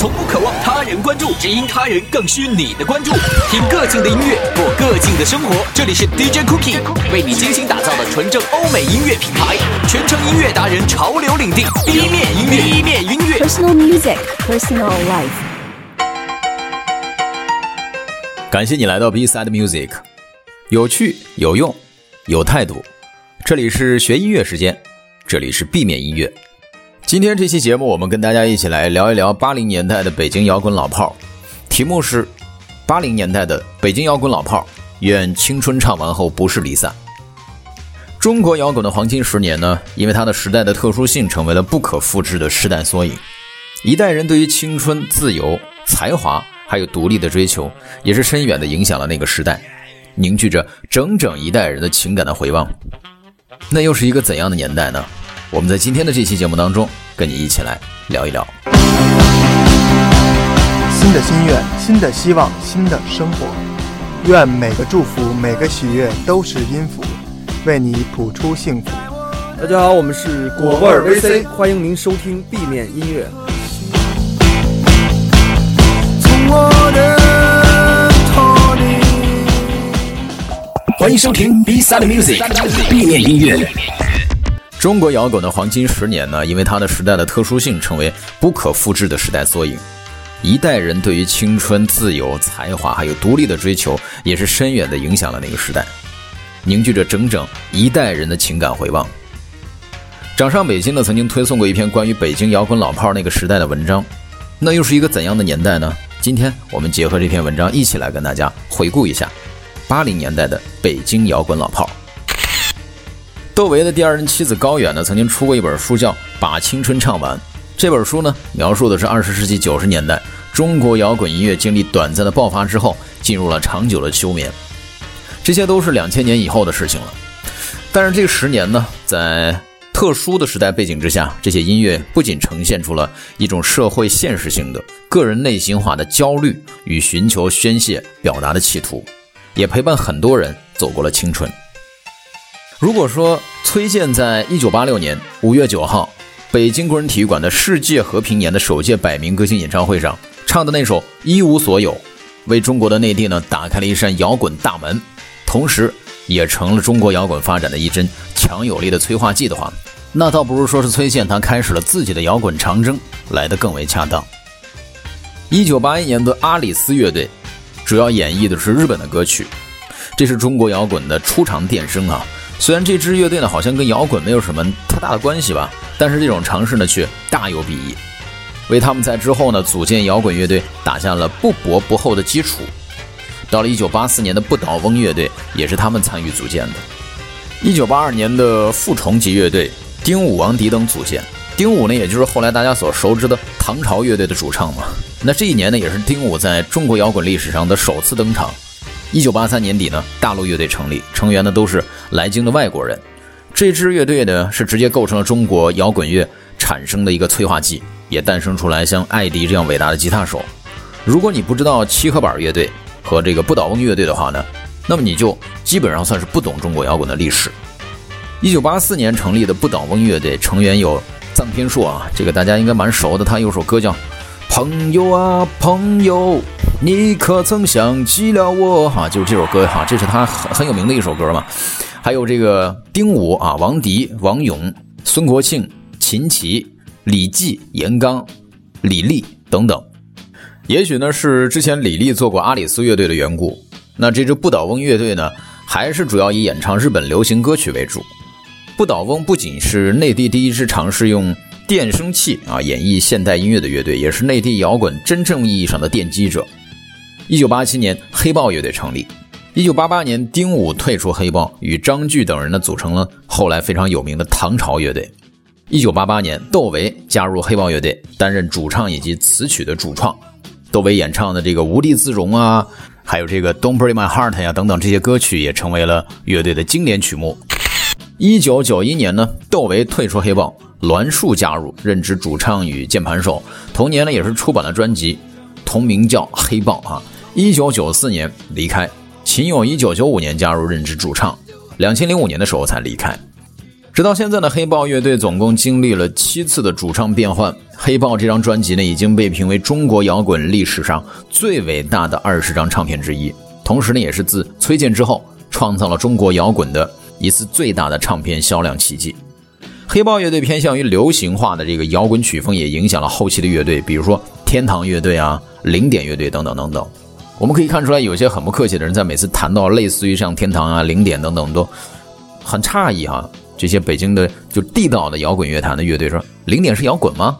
从不渴望他人关注，只因他人更需你的关注。听个性的音乐，过个性的生活。这里是 DJ Cookie 为你精心打造的纯正欧美音乐品牌，全程音乐达人潮流领地，B 面音乐，B 面音乐。Personal music, personal life. 感谢你来到 B Side Music，有趣有用有态度，这里是学音乐时间，这里是 B 面音乐。今天这期节目，我们跟大家一起来聊一聊八零年代的北京摇滚老炮儿，题目是八零年代的北京摇滚老炮儿，愿青春唱完后不是离散。中国摇滚的黄金十年呢，因为它的时代的特殊性，成为了不可复制的时代缩影。一代人对于青春、自由、才华还有独立的追求，也是深远地影响了那个时代，凝聚着整整一代人的情感的回望。那又是一个怎样的年代呢？我们在今天的这期节目当中，跟你一起来聊一聊。新的心愿，新的希望，新的生活。愿每个祝福，每个喜悦都是音符，为你谱出幸福。大家好，我们是果味儿 VC，欢迎您收听 B 面音乐。欢迎收听 B Side Music，B 面音乐。中国摇滚的黄金十年呢，因为它的时代的特殊性，成为不可复制的时代缩影。一代人对于青春、自由、才华还有独立的追求，也是深远地影响了那个时代，凝聚着整整一代人的情感回望。掌上北京呢，曾经推送过一篇关于北京摇滚老炮那个时代的文章，那又是一个怎样的年代呢？今天我们结合这篇文章，一起来跟大家回顾一下八零年代的北京摇滚老炮。窦唯的第二任妻子高远呢，曾经出过一本书叫《把青春唱完》。这本书呢，描述的是二十世纪九十年代中国摇滚音乐经历短暂的爆发之后，进入了长久的休眠。这些都是两千年以后的事情了。但是这十年呢，在特殊的时代背景之下，这些音乐不仅呈现出了一种社会现实性的、个人内心化的焦虑与寻求宣泄表达的企图，也陪伴很多人走过了青春。如果说崔健在一九八六年五月九号，北京工人体育馆的世界和平年的首届百名歌星演唱会上唱的那首《一无所有》，为中国的内地呢打开了一扇摇滚大门，同时也成了中国摇滚发展的一针强有力的催化剂的话，那倒不如说是崔健他开始了自己的摇滚长征来的更为恰当。一九八一年的阿里斯乐队，主要演绎的是日本的歌曲，这是中国摇滚的出场电声啊。虽然这支乐队呢好像跟摇滚没有什么太大的关系吧，但是这种尝试呢却大有裨益，为他们在之后呢组建摇滚乐队打下了不薄不厚的基础。到了一九八四年的不倒翁乐队也是他们参与组建的。一九八二年的复虫级乐队，丁武、王迪等组建。丁武呢，也就是后来大家所熟知的唐朝乐队的主唱嘛。那这一年呢，也是丁武在中国摇滚历史上的首次登场。一九八三年底呢，大陆乐队成立，成员呢都是来京的外国人。这支乐队呢是直接构成了中国摇滚乐产生的一个催化剂，也诞生出来像艾迪这样伟大的吉他手。如果你不知道七合板乐队和这个不倒翁乐队的话呢，那么你就基本上算是不懂中国摇滚的历史。一九八四年成立的不倒翁乐队成员有臧天朔啊，这个大家应该蛮熟的，他有首歌叫《朋友啊朋友》。你可曾想起了我？哈，就是这首歌哈，这是他很很有名的一首歌嘛。还有这个丁武啊、王迪、王勇、孙国庆、秦琪、李济、严刚、李丽等等。也许呢是之前李丽做过阿里斯乐队的缘故，那这支不倒翁乐队呢，还是主要以演唱日本流行歌曲为主。不倒翁不仅是内地第一支尝试用电声器啊演绎现代音乐的乐队，也是内地摇滚真正意义上的奠基者。一九八七年，黑豹乐队成立。一九八八年，丁武退出黑豹，与张炬等人呢组成了后来非常有名的唐朝乐队。一九八八年，窦唯加入黑豹乐队，担任主唱以及词曲的主创。窦唯演唱的这个《无地自容》啊，还有这个《Don't Break My Heart》呀等等这些歌曲，也成为了乐队的经典曲目。一九九一年呢，窦唯退出黑豹，栾树加入，任职主唱与键盘手。同年呢，也是出版了专辑，同名叫《黑豹》啊。一九九四年离开，秦勇一九九五年加入任职主唱，两千零五年的时候才离开。直到现在呢，黑豹乐队总共经历了七次的主唱变换，黑豹这张专辑呢，已经被评为中国摇滚历史上最伟大的二十张唱片之一，同时呢，也是自崔健之后创造了中国摇滚的一次最大的唱片销量奇迹。黑豹乐队偏向于流行化的这个摇滚曲风，也影响了后期的乐队，比如说天堂乐队啊、零点乐队等等等等。我们可以看出来，有些很不客气的人在每次谈到类似于像天堂啊、零点等等，都很诧异哈。这些北京的就地道的摇滚乐坛的乐队说：“零点是摇滚吗？”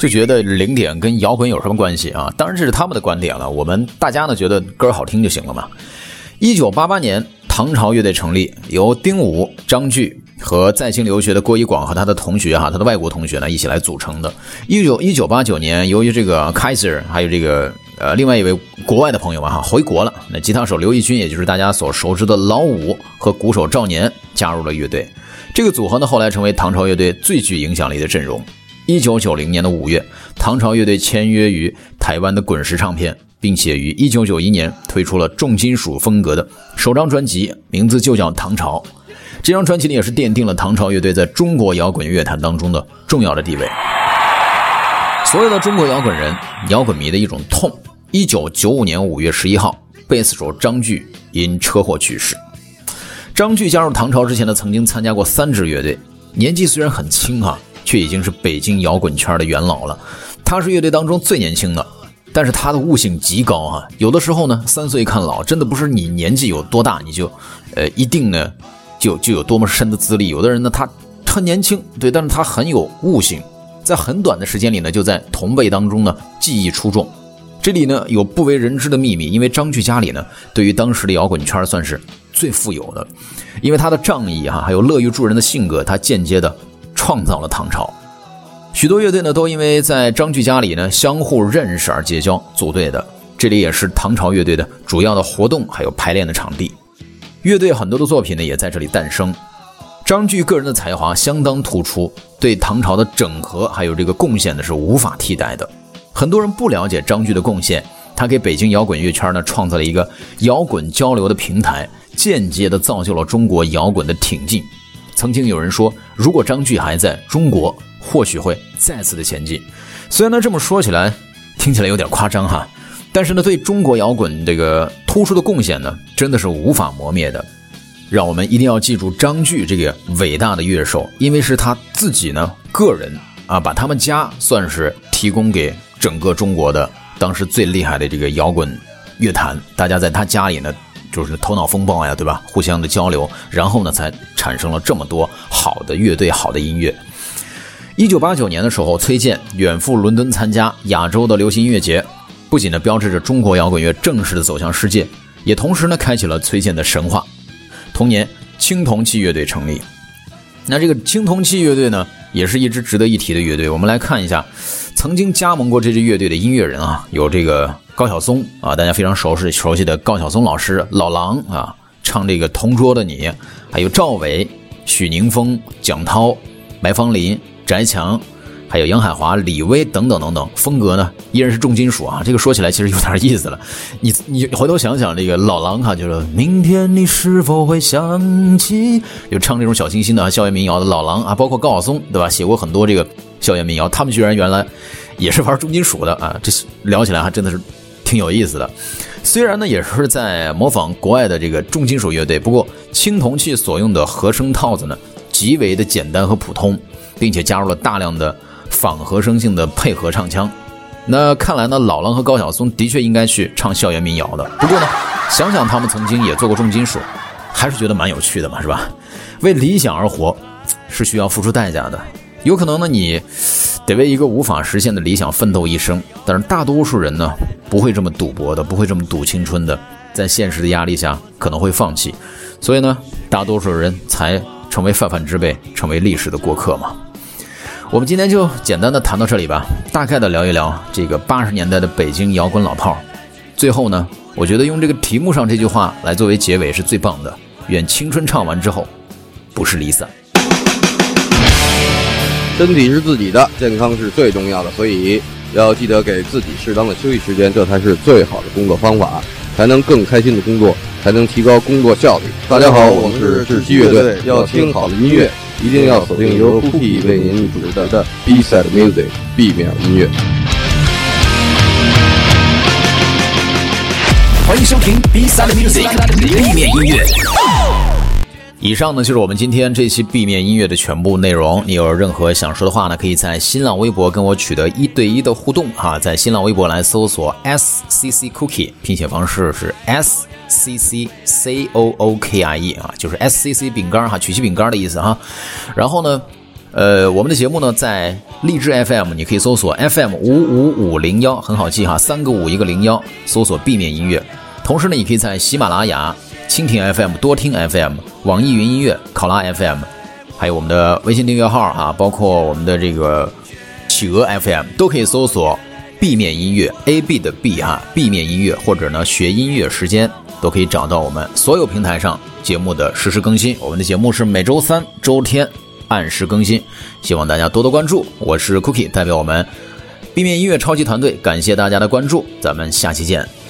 就觉得零点跟摇滚有什么关系啊？当然这是他们的观点了。我们大家呢觉得歌好听就行了嘛。一九八八年，唐朝乐队成立，由丁武、张炬和在京留学的郭一广和他的同学哈，他的外国同学呢一起来组成的。一九一九八九年，由于这个 Kaiser 还有这个呃另外一位国外的朋友们哈回国了，那吉他手刘奕君，也就是大家所熟知的老五和鼓手赵年加入了乐队。这个组合呢后来成为唐朝乐队最具影响力的阵容。一九九零年的五月，唐朝乐队签约于台湾的滚石唱片，并且于一九九一年推出了重金属风格的首张专辑，名字就叫《唐朝》。这张专辑呢，也是奠定了唐朝乐队在中国摇滚乐坛当中的重要的地位。所有的中国摇滚人、摇滚迷的一种痛。一九九五年五月十一号，贝斯手张炬因车祸去世。张炬加入唐朝之前呢，曾经参加过三支乐队，年纪虽然很轻哈。却已经是北京摇滚圈的元老了。他是乐队当中最年轻的，但是他的悟性极高啊。有的时候呢，三岁看老，真的不是你年纪有多大，你就，呃，一定呢，就就有多么深的资历。有的人呢，他很年轻，对，但是他很有悟性，在很短的时间里呢，就在同辈当中呢，技艺出众。这里呢，有不为人知的秘密，因为张炬家里呢，对于当时的摇滚圈算是最富有的，因为他的仗义哈，还有乐于助人的性格，他间接的。创造了唐朝，许多乐队呢都因为在张炬家里呢相互认识而结交组队的。这里也是唐朝乐队的主要的活动还有排练的场地。乐队很多的作品呢也在这里诞生。张炬个人的才华相当突出，对唐朝的整合还有这个贡献呢是无法替代的。很多人不了解张炬的贡献，他给北京摇滚乐圈呢创造了一个摇滚交流的平台，间接的造就了中国摇滚的挺进。曾经有人说，如果张炬还在中国，或许会再次的前进。虽然呢这么说起来，听起来有点夸张哈，但是呢对中国摇滚这个突出的贡献呢，真的是无法磨灭的。让我们一定要记住张炬这个伟大的乐手，因为是他自己呢个人啊，把他们家算是提供给整个中国的当时最厉害的这个摇滚乐坛，大家在他家里呢。就是头脑风暴呀，对吧？互相的交流，然后呢，才产生了这么多好的乐队、好的音乐。一九八九年的时候，崔健远赴伦敦参加亚洲的流行音乐节，不仅呢标志着中国摇滚乐正式的走向世界，也同时呢开启了崔健的神话。同年，青铜器乐队成立。那这个青铜器乐队呢，也是一支值得一提的乐队。我们来看一下，曾经加盟过这支乐队的音乐人啊，有这个。高晓松啊，大家非常熟悉熟悉的高晓松老师，老狼啊，唱这个《同桌的你》，还有赵伟、许宁峰、蒋涛、白芳林、翟强，还有杨海华、李威等等等等，风格呢依然是重金属啊。这个说起来其实有点意思了，你你回头想想这个老狼哈，就是明天你是否会想起，就唱这种小清新的校园民谣的老狼啊，包括高晓松对吧，写过很多这个校园民谣，他们居然原来也是玩重金属的啊，这聊起来还真的是。挺有意思的，虽然呢也是在模仿国外的这个重金属乐队，不过青铜器所用的和声套子呢极为的简单和普通，并且加入了大量的仿和声性的配合唱腔。那看来呢，老狼和高晓松的确应该去唱校园民谣的。不过呢，想想他们曾经也做过重金属，还是觉得蛮有趣的嘛，是吧？为理想而活，是需要付出代价的。有可能呢，你。得为一个无法实现的理想奋斗一生，但是大多数人呢不会这么赌博的，不会这么赌青春的，在现实的压力下可能会放弃，所以呢，大多数人才成为泛泛之辈，成为历史的过客嘛。我们今天就简单的谈到这里吧，大概的聊一聊这个八十年代的北京摇滚老炮。最后呢，我觉得用这个题目上这句话来作为结尾是最棒的。愿青春唱完之后，不是离散。身体是自己的，健康是最重要的，所以要记得给自己适当的休息时间，这才是最好的工作方法，才能更开心的工作，才能提高工作效率。大家好，我是窒息乐队，要听好的音乐，一定要锁定由 Cookie 为您主持的 B-side music B 面音乐。欢迎收听 B Side Music 避免音乐。以上呢就是我们今天这期 B 面音乐的全部内容。你有任何想说的话呢，可以在新浪微博跟我取得一对一的互动啊，在新浪微博来搜索 S C C Cookie，拼写方式是 S C C C O O K I E 啊，就是 S C C 饼干哈，曲奇饼干的意思哈。然后呢，呃，我们的节目呢在荔枝 FM，你可以搜索 FM 五五五零幺，很好记哈，三个五一个零幺，搜索 B 面音乐。同时呢，你可以在喜马拉雅、蜻蜓 FM、多听 FM、网易云音乐、考拉 FM，还有我们的微信订阅号啊，包括我们的这个企鹅 FM，都可以搜索 B 面音乐 A B 的 B 哈，B 面音乐或者呢学音乐时间都可以找到我们所有平台上节目的实时更新。我们的节目是每周三、周天按时更新，希望大家多多关注。我是 Cookie，代表我们 B 面音乐超级团队，感谢大家的关注，咱们下期见。